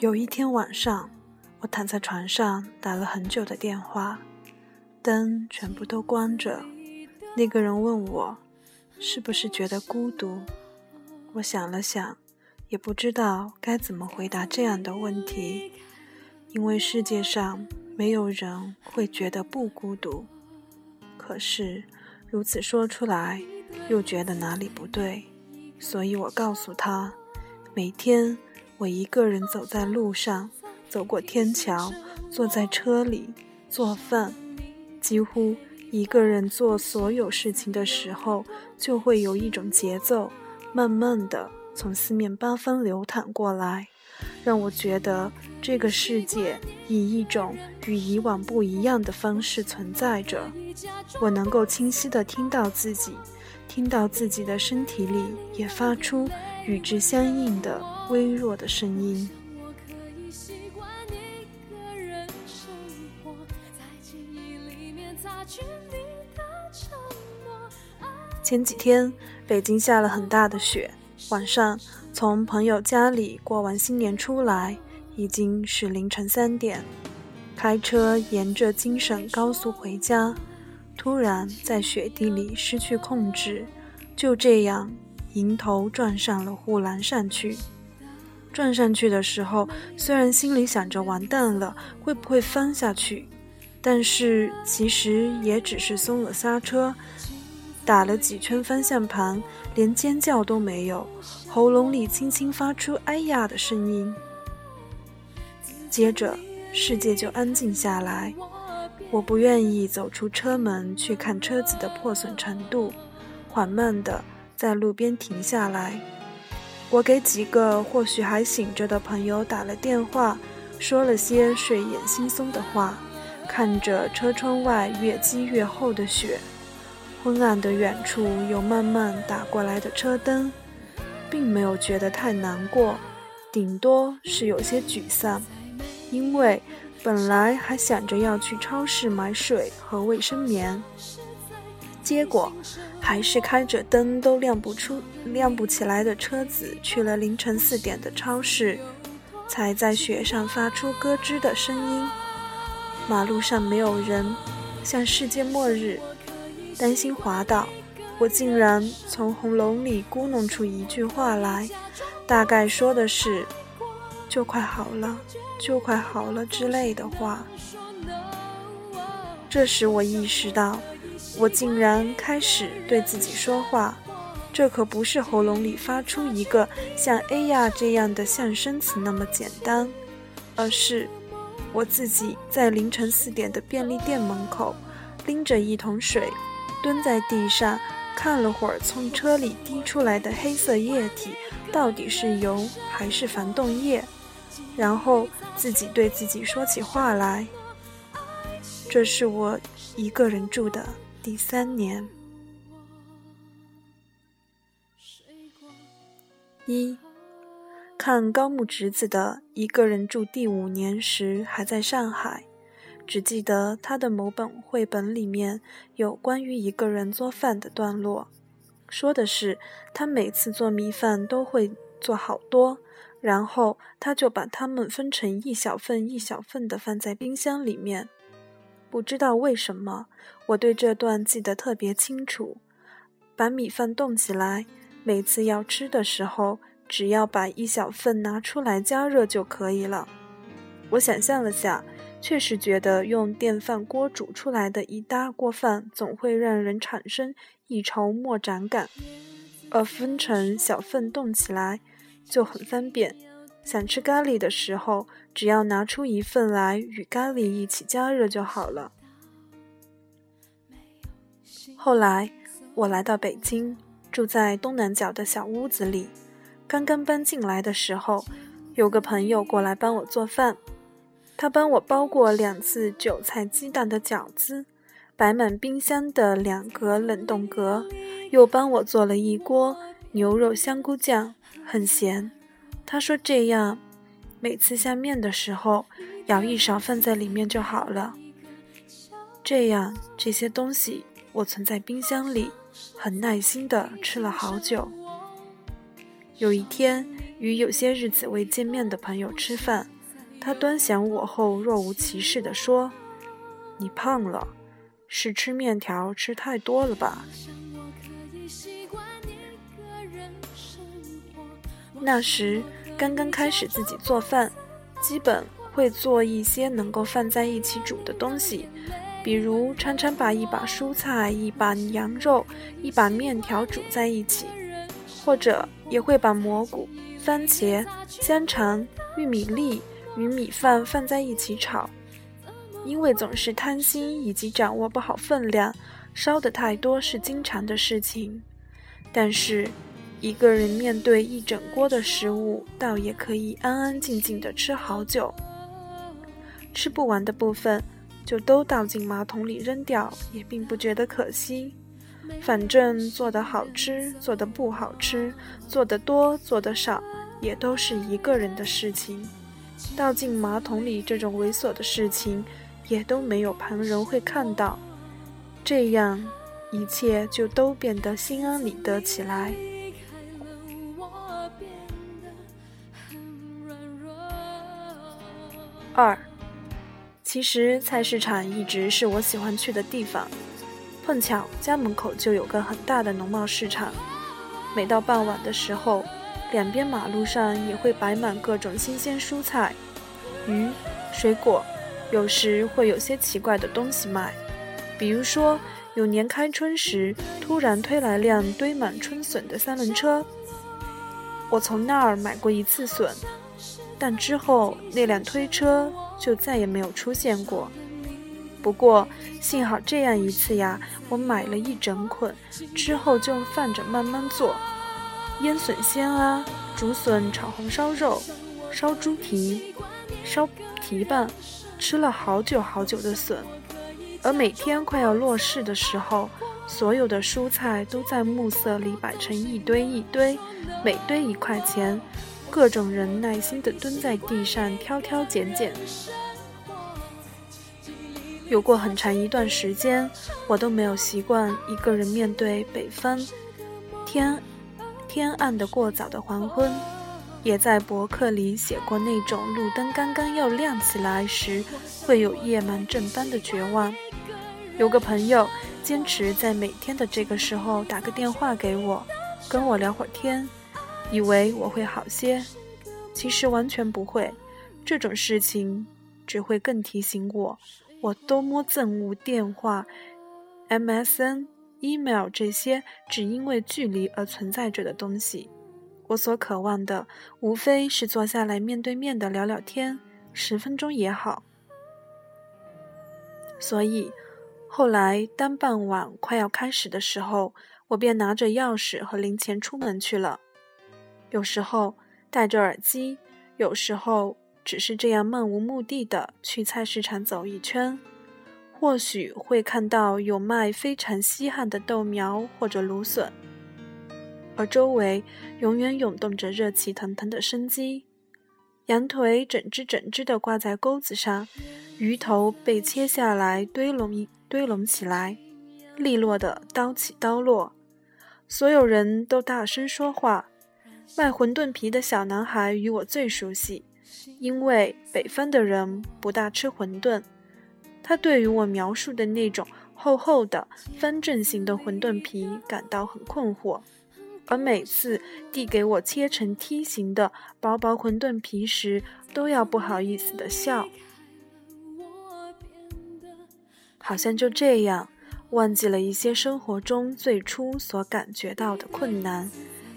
有一天晚上，我躺在床上打了很久的电话，灯全部都关着。那个人问我，是不是觉得孤独？我想了想，也不知道该怎么回答这样的问题，因为世界上没有人会觉得不孤独。可是如此说出来，又觉得哪里不对，所以我告诉他，每天。我一个人走在路上，走过天桥，坐在车里做饭，几乎一个人做所有事情的时候，就会有一种节奏，慢慢的从四面八方流淌过来，让我觉得这个世界以一种与以往不一样的方式存在着。我能够清晰的听到自己，听到自己的身体里也发出与之相应的。微弱的声音。前几天北京下了很大的雪，晚上从朋友家里过完新年出来，已经是凌晨三点，开车沿着京沈高速回家，突然在雪地里失去控制，就这样迎头撞上了护栏上去。撞上去的时候，虽然心里想着完蛋了，会不会翻下去，但是其实也只是松了刹车，打了几圈方向盘，连尖叫都没有，喉咙里轻轻发出“哎呀”的声音。接着，世界就安静下来。我不愿意走出车门去看车子的破损程度，缓慢地在路边停下来。我给几个或许还醒着的朋友打了电话，说了些睡眼惺忪的话，看着车窗外越积越厚的雪，昏暗的远处有慢慢打过来的车灯，并没有觉得太难过，顶多是有些沮丧，因为本来还想着要去超市买水和卫生棉。结果，还是开着灯都亮不出、亮不起来的车子去了凌晨四点的超市，才在雪上发出咯吱的声音。马路上没有人，像世界末日。担心滑倒，我竟然从喉咙里咕哝出一句话来，大概说的是“就快好了，就快好了”之类的话。这时我意识到。我竟然开始对自己说话，这可不是喉咙里发出一个像“哎呀”这样的象声词那么简单，而是我自己在凌晨四点的便利店门口，拎着一桶水，蹲在地上看了会儿从车里滴出来的黑色液体到底是油还是防冻液，然后自己对自己说起话来。这是我一个人住的。第三年，一看高木直子的一个人住第五年时，还在上海，只记得他的某本绘本里面有关于一个人做饭的段落，说的是他每次做米饭都会做好多，然后他就把它们分成一小份一小份的放在冰箱里面。不知道为什么，我对这段记得特别清楚。把米饭冻起来，每次要吃的时候，只要把一小份拿出来加热就可以了。我想象了下，确实觉得用电饭锅煮出来的一大锅饭，总会让人产生一筹莫展感，而分成小份冻起来就很方便。想吃咖喱的时候，只要拿出一份来与咖喱一起加热就好了。后来我来到北京，住在东南角的小屋子里。刚刚搬进来的时候，有个朋友过来帮我做饭，他帮我包过两次韭菜鸡蛋的饺子，摆满冰箱的两格冷冻格，又帮我做了一锅牛肉香菇酱，很咸。他说：“这样，每次下面的时候，舀一勺放在里面就好了。这样，这些东西我存在冰箱里，很耐心的吃了好久。有一天，与有些日子未见面的朋友吃饭，他端详我后若无其事地说：“你胖了，是吃面条吃太多了吧？”那时刚刚开始自己做饭，基本会做一些能够放在一起煮的东西。比如常常把一把蔬菜、一把羊肉、一把面条煮在一起，或者也会把蘑菇、番茄、香肠、玉米粒与米饭放在一起炒。因为总是贪心以及掌握不好分量，烧的太多是经常的事情。但是一个人面对一整锅的食物，倒也可以安安静静的吃好久。吃不完的部分。就都倒进马桶里扔掉，也并不觉得可惜。反正做的好吃，做的不好吃，做的多，做的少，也都是一个人的事情。倒进马桶里这种猥琐的事情，也都没有旁人会看到。这样，一切就都变得心安理得起来。二。其实菜市场一直是我喜欢去的地方，碰巧家门口就有个很大的农贸市场。每到傍晚的时候，两边马路上也会摆满各种新鲜蔬菜、鱼、水果，有时会有些奇怪的东西卖。比如说，有年开春时，突然推来辆堆满春笋的三轮车，我从那儿买过一次笋，但之后那辆推车。就再也没有出现过。不过幸好这样一次呀，我买了一整捆，之后就放着慢慢做。腌笋鲜啊，竹笋炒红烧肉，烧猪蹄，烧蹄膀，吃了好久好久的笋。而每天快要落市的时候，所有的蔬菜都在暮色里摆成一堆一堆，每堆一块钱。各种人耐心地蹲在地上挑挑拣拣。有过很长一段时间，我都没有习惯一个人面对北方天天暗的过早的黄昏。也在博客里写过那种路灯刚刚要亮起来时，会有夜盲症般的绝望。有个朋友坚持在每天的这个时候打个电话给我，跟我聊会儿天。以为我会好些，其实完全不会。这种事情只会更提醒我，我多么憎恶电话、MSN、email 这些只因为距离而存在着的东西。我所渴望的，无非是坐下来面对面的聊聊天，十分钟也好。所以，后来当傍晚快要开始的时候，我便拿着钥匙和零钱出门去了。有时候戴着耳机，有时候只是这样漫无目的的去菜市场走一圈，或许会看到有卖非常稀罕的豆苗或者芦笋，而周围永远涌动着热气腾腾的生机。羊腿整只整只的挂在钩子上，鱼头被切下来堆拢一堆拢起来，利落的刀起刀落，所有人都大声说话。卖馄饨皮的小男孩与我最熟悉，因为北方的人不大吃馄饨。他对于我描述的那种厚厚的方正形的馄饨皮感到很困惑，而每次递给我切成梯形的薄薄馄饨皮时，都要不好意思的笑。好像就这样，忘记了一些生活中最初所感觉到的困难，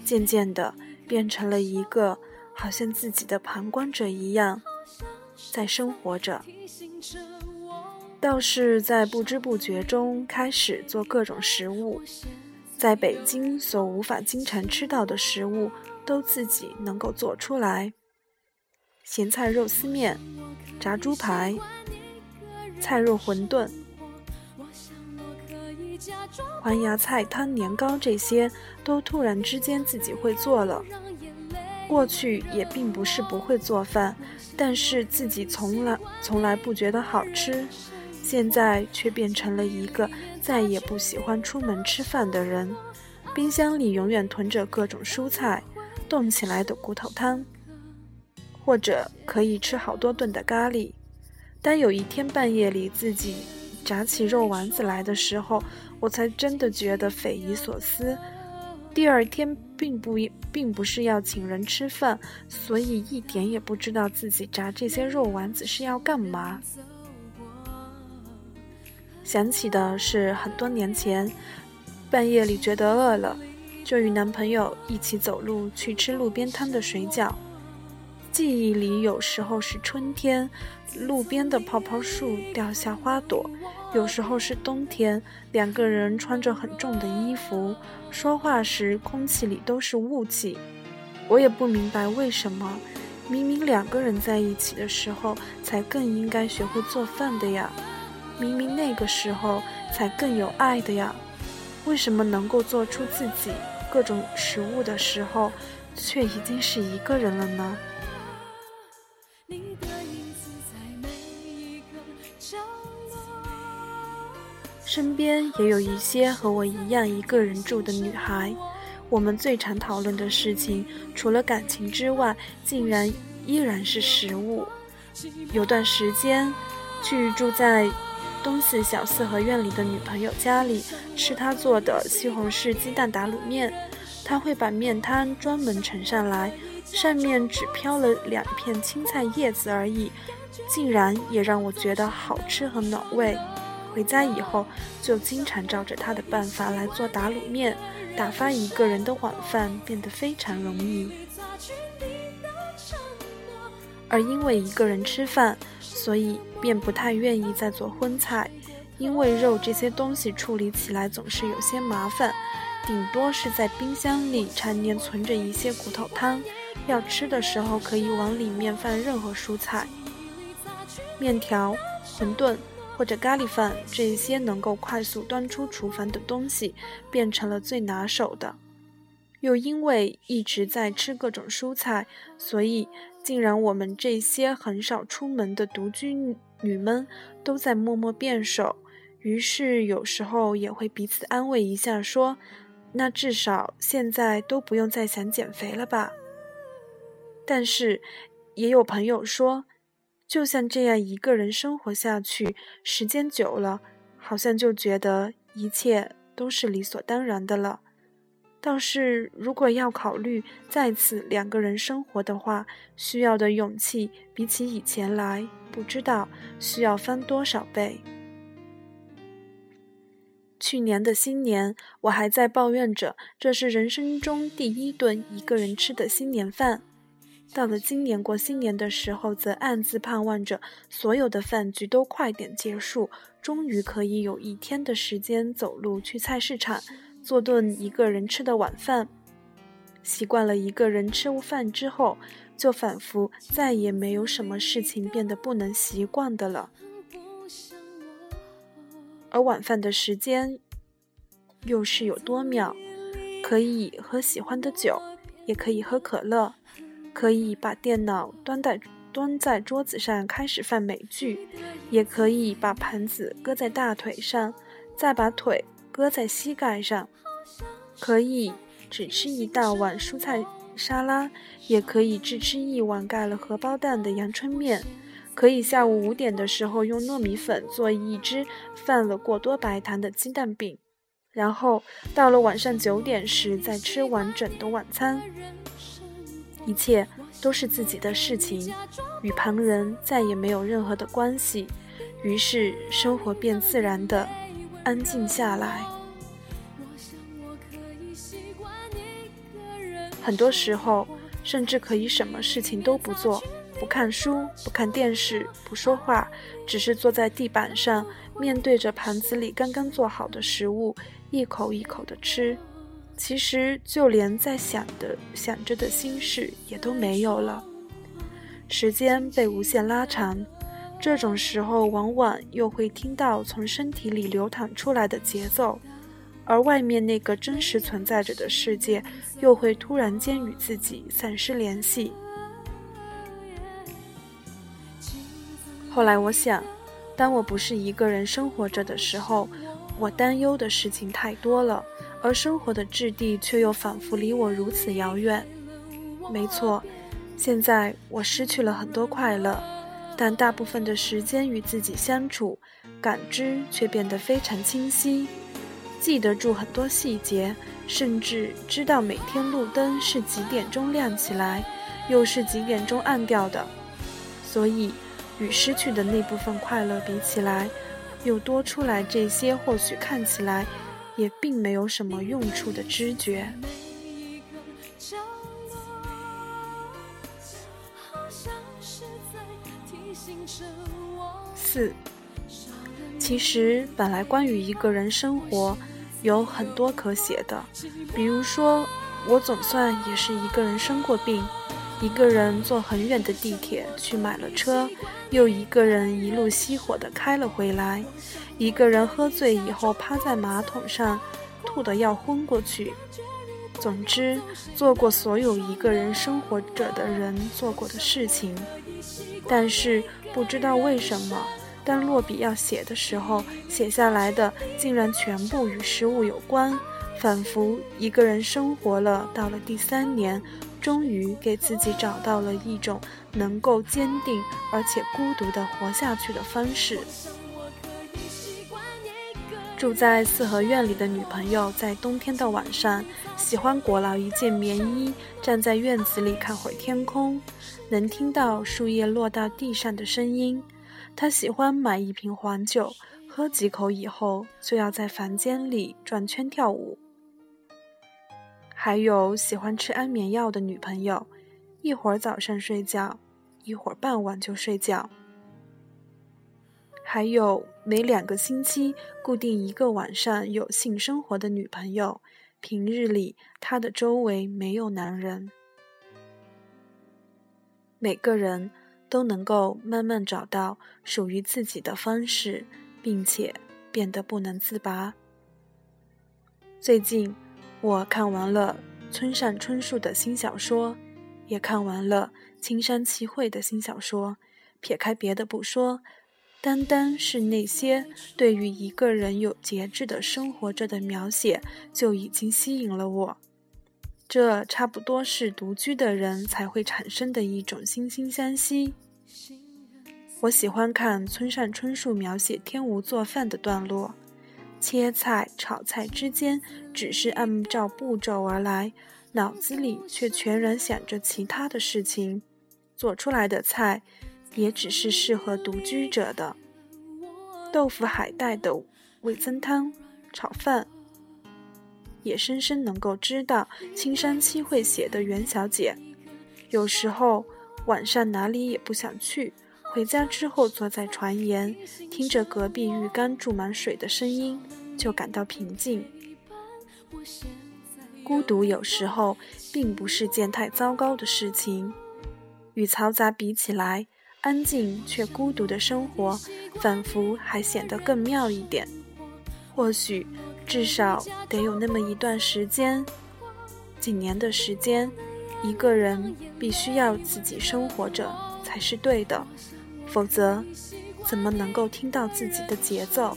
渐渐的。变成了一个好像自己的旁观者一样，在生活着。倒是在不知不觉中开始做各种食物，在北京所无法经常吃到的食物，都自己能够做出来。咸菜肉丝面、炸猪排、菜肉馄饨、黄芽菜汤年糕，这些都突然之间自己会做了。过去也并不是不会做饭，但是自己从来从来不觉得好吃，现在却变成了一个再也不喜欢出门吃饭的人。冰箱里永远囤着各种蔬菜，冻起来的骨头汤，或者可以吃好多顿的咖喱。当有一天半夜里自己炸起肉丸子来的时候，我才真的觉得匪夷所思。第二天并不并不是要请人吃饭，所以一点也不知道自己炸这些肉丸子是要干嘛。想起的是很多年前，半夜里觉得饿了，就与男朋友一起走路去吃路边摊的水饺。记忆里有时候是春天，路边的泡泡树掉下花朵；有时候是冬天，两个人穿着很重的衣服，说话时空气里都是雾气。我也不明白为什么，明明两个人在一起的时候才更应该学会做饭的呀，明明那个时候才更有爱的呀，为什么能够做出自己各种食物的时候，却已经是一个人了呢？你的影子在每一个身边也有一些和我一样一个人住的女孩，我们最常讨论的事情，除了感情之外，竟然依然是食物。有段时间，去住在东四小四合院里的女朋友家里，吃她做的西红柿鸡蛋打卤面，她会把面汤专门盛上来。上面只飘了两片青菜叶子而已，竟然也让我觉得好吃和暖胃。回家以后，就经常照着他的办法来做打卤面，打发一个人的晚饭变得非常容易。而因为一个人吃饭，所以便不太愿意再做荤菜，因为肉这些东西处理起来总是有些麻烦，顶多是在冰箱里常年存着一些骨头汤。要吃的时候，可以往里面放任何蔬菜、面条、馄饨或者咖喱饭，这些能够快速端出厨房的东西，变成了最拿手的。又因为一直在吃各种蔬菜，所以竟然我们这些很少出门的独居女们都在默默变瘦。于是有时候也会彼此安慰一下，说：“那至少现在都不用再想减肥了吧。”但是，也有朋友说，就像这样一个人生活下去，时间久了，好像就觉得一切都是理所当然的了。倒是如果要考虑再次两个人生活的话，需要的勇气比起以前来，不知道需要翻多少倍。去年的新年，我还在抱怨着，这是人生中第一顿一个人吃的新年饭。到了今年过新年的时候，则暗自盼望着所有的饭局都快点结束，终于可以有一天的时间走路去菜市场，做顿一个人吃的晚饭。习惯了一个人吃午饭之后，就仿佛再也没有什么事情变得不能习惯的了。而晚饭的时间又是有多妙，可以喝喜欢的酒，也可以喝可乐。可以把电脑端在端在桌子上开始放美剧，也可以把盘子搁在大腿上，再把腿搁在膝盖上。可以只吃一大碗蔬菜沙拉，也可以只吃一碗盖了荷包蛋的阳春面。可以下午五点的时候用糯米粉做一只放了过多白糖的鸡蛋饼，然后到了晚上九点时再吃完整的晚餐。一切都是自己的事情，与旁人再也没有任何的关系，于是生活便自然的安静下来。很多时候，甚至可以什么事情都不做，不看书，不看电视，不说话，只是坐在地板上，面对着盘子里刚刚做好的食物，一口一口的吃。其实，就连在想的、想着的心事也都没有了。时间被无限拉长，这种时候往往又会听到从身体里流淌出来的节奏，而外面那个真实存在着的世界，又会突然间与自己丧失联系。后来我想，当我不是一个人生活着的时候，我担忧的事情太多了。而生活的质地却又仿佛离我如此遥远。没错，现在我失去了很多快乐，但大部分的时间与自己相处，感知却变得非常清晰，记得住很多细节，甚至知道每天路灯是几点钟亮起来，又是几点钟暗掉的。所以，与失去的那部分快乐比起来，又多出来这些或许看起来也并没有什么用处的知觉。四，其实本来关于一个人生活有很多可写的，比如说，我总算也是一个人生过病，一个人坐很远的地铁去买了车，又一个人一路熄火的开了回来，一个人喝醉以后趴在马桶上吐得要昏过去。总之，做过所有一个人生活着的人做过的事情，但是不知道为什么。当落笔要写的时候，写下来的竟然全部与食物有关，仿佛一个人生活了到了第三年，终于给自己找到了一种能够坚定而且孤独的活下去的方式。住在四合院里的女朋友，在冬天的晚上，喜欢裹牢一件棉衣，站在院子里看会天空，能听到树叶落到地上的声音。他喜欢买一瓶黄酒，喝几口以后就要在房间里转圈跳舞。还有喜欢吃安眠药的女朋友，一会儿早上睡觉，一会儿傍晚就睡觉。还有每两个星期固定一个晚上有性生活的女朋友，平日里她的周围没有男人。每个人。都能够慢慢找到属于自己的方式，并且变得不能自拔。最近，我看完了村上春树的新小说，也看完了青山齐惠的新小说。撇开别的不说，单单是那些对于一个人有节制的生活着的描写，就已经吸引了我。这差不多是独居的人才会产生的一种惺惺相惜。我喜欢看村上春树描写天无做饭的段落，切菜、炒菜之间只是按照步骤而来，脑子里却全然想着其他的事情，做出来的菜也只是适合独居者的。豆腐海带的味增汤、炒饭，也深深能够知道青山七会写的袁小姐，有时候晚上哪里也不想去。回家之后，坐在船沿，听着隔壁浴缸注满水的声音，就感到平静。孤独有时候并不是件太糟糕的事情，与嘈杂比起来，安静却孤独的生活，仿佛还显得更妙一点。或许，至少得有那么一段时间，几年的时间，一个人必须要自己生活着才是对的。否则，怎么能够听到自己的节奏？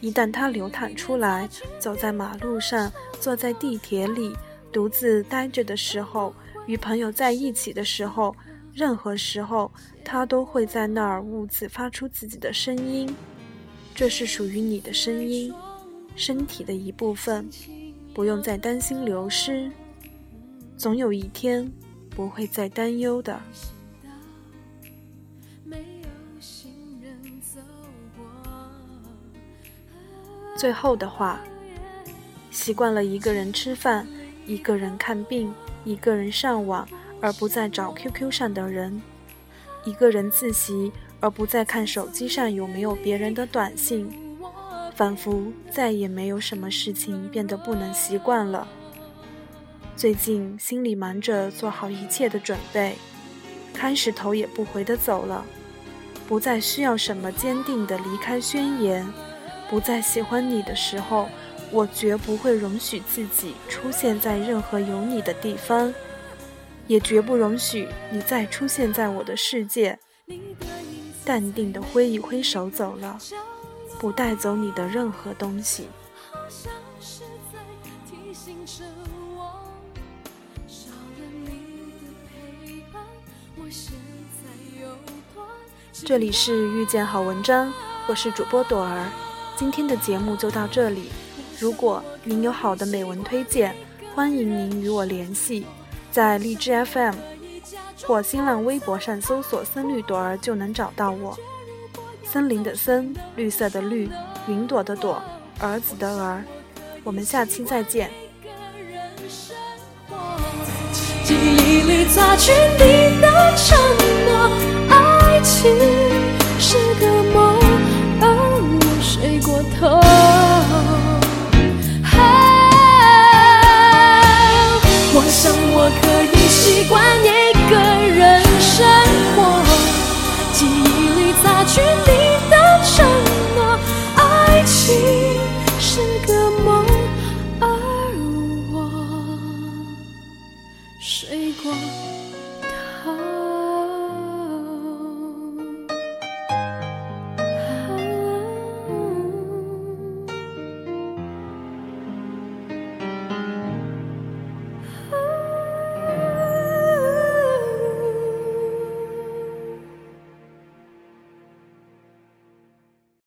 一旦它流淌出来，走在马路上，坐在地铁里，独自呆着的时候，与朋友在一起的时候，任何时候，它都会在那儿兀自发出自己的声音。这是属于你的声音，身体的一部分，不用再担心流失。总有一天，不会再担忧的。最后的话，习惯了一个人吃饭，一个人看病，一个人上网，而不再找 QQ 上的人；一个人自习，而不再看手机上有没有别人的短信。仿佛再也没有什么事情变得不能习惯了。最近心里忙着做好一切的准备，开始头也不回的走了，不再需要什么坚定的离开宣言。不再喜欢你的时候，我绝不会容许自己出现在任何有你的地方，也绝不容许你再出现在我的世界。淡定的挥一挥手走了，不带走你的任何东西。这里是遇见好文章，我是主播朵儿。今天的节目就到这里。如果您有好的美文推荐，欢迎您与我联系，在荔枝 FM 或新浪微博上搜索“森绿朵儿”就能找到我。森林的森，绿色的绿，云朵的朵，儿子的儿。我们下期再见。记忆里擦去你的承诺，爱情我想我可以习惯。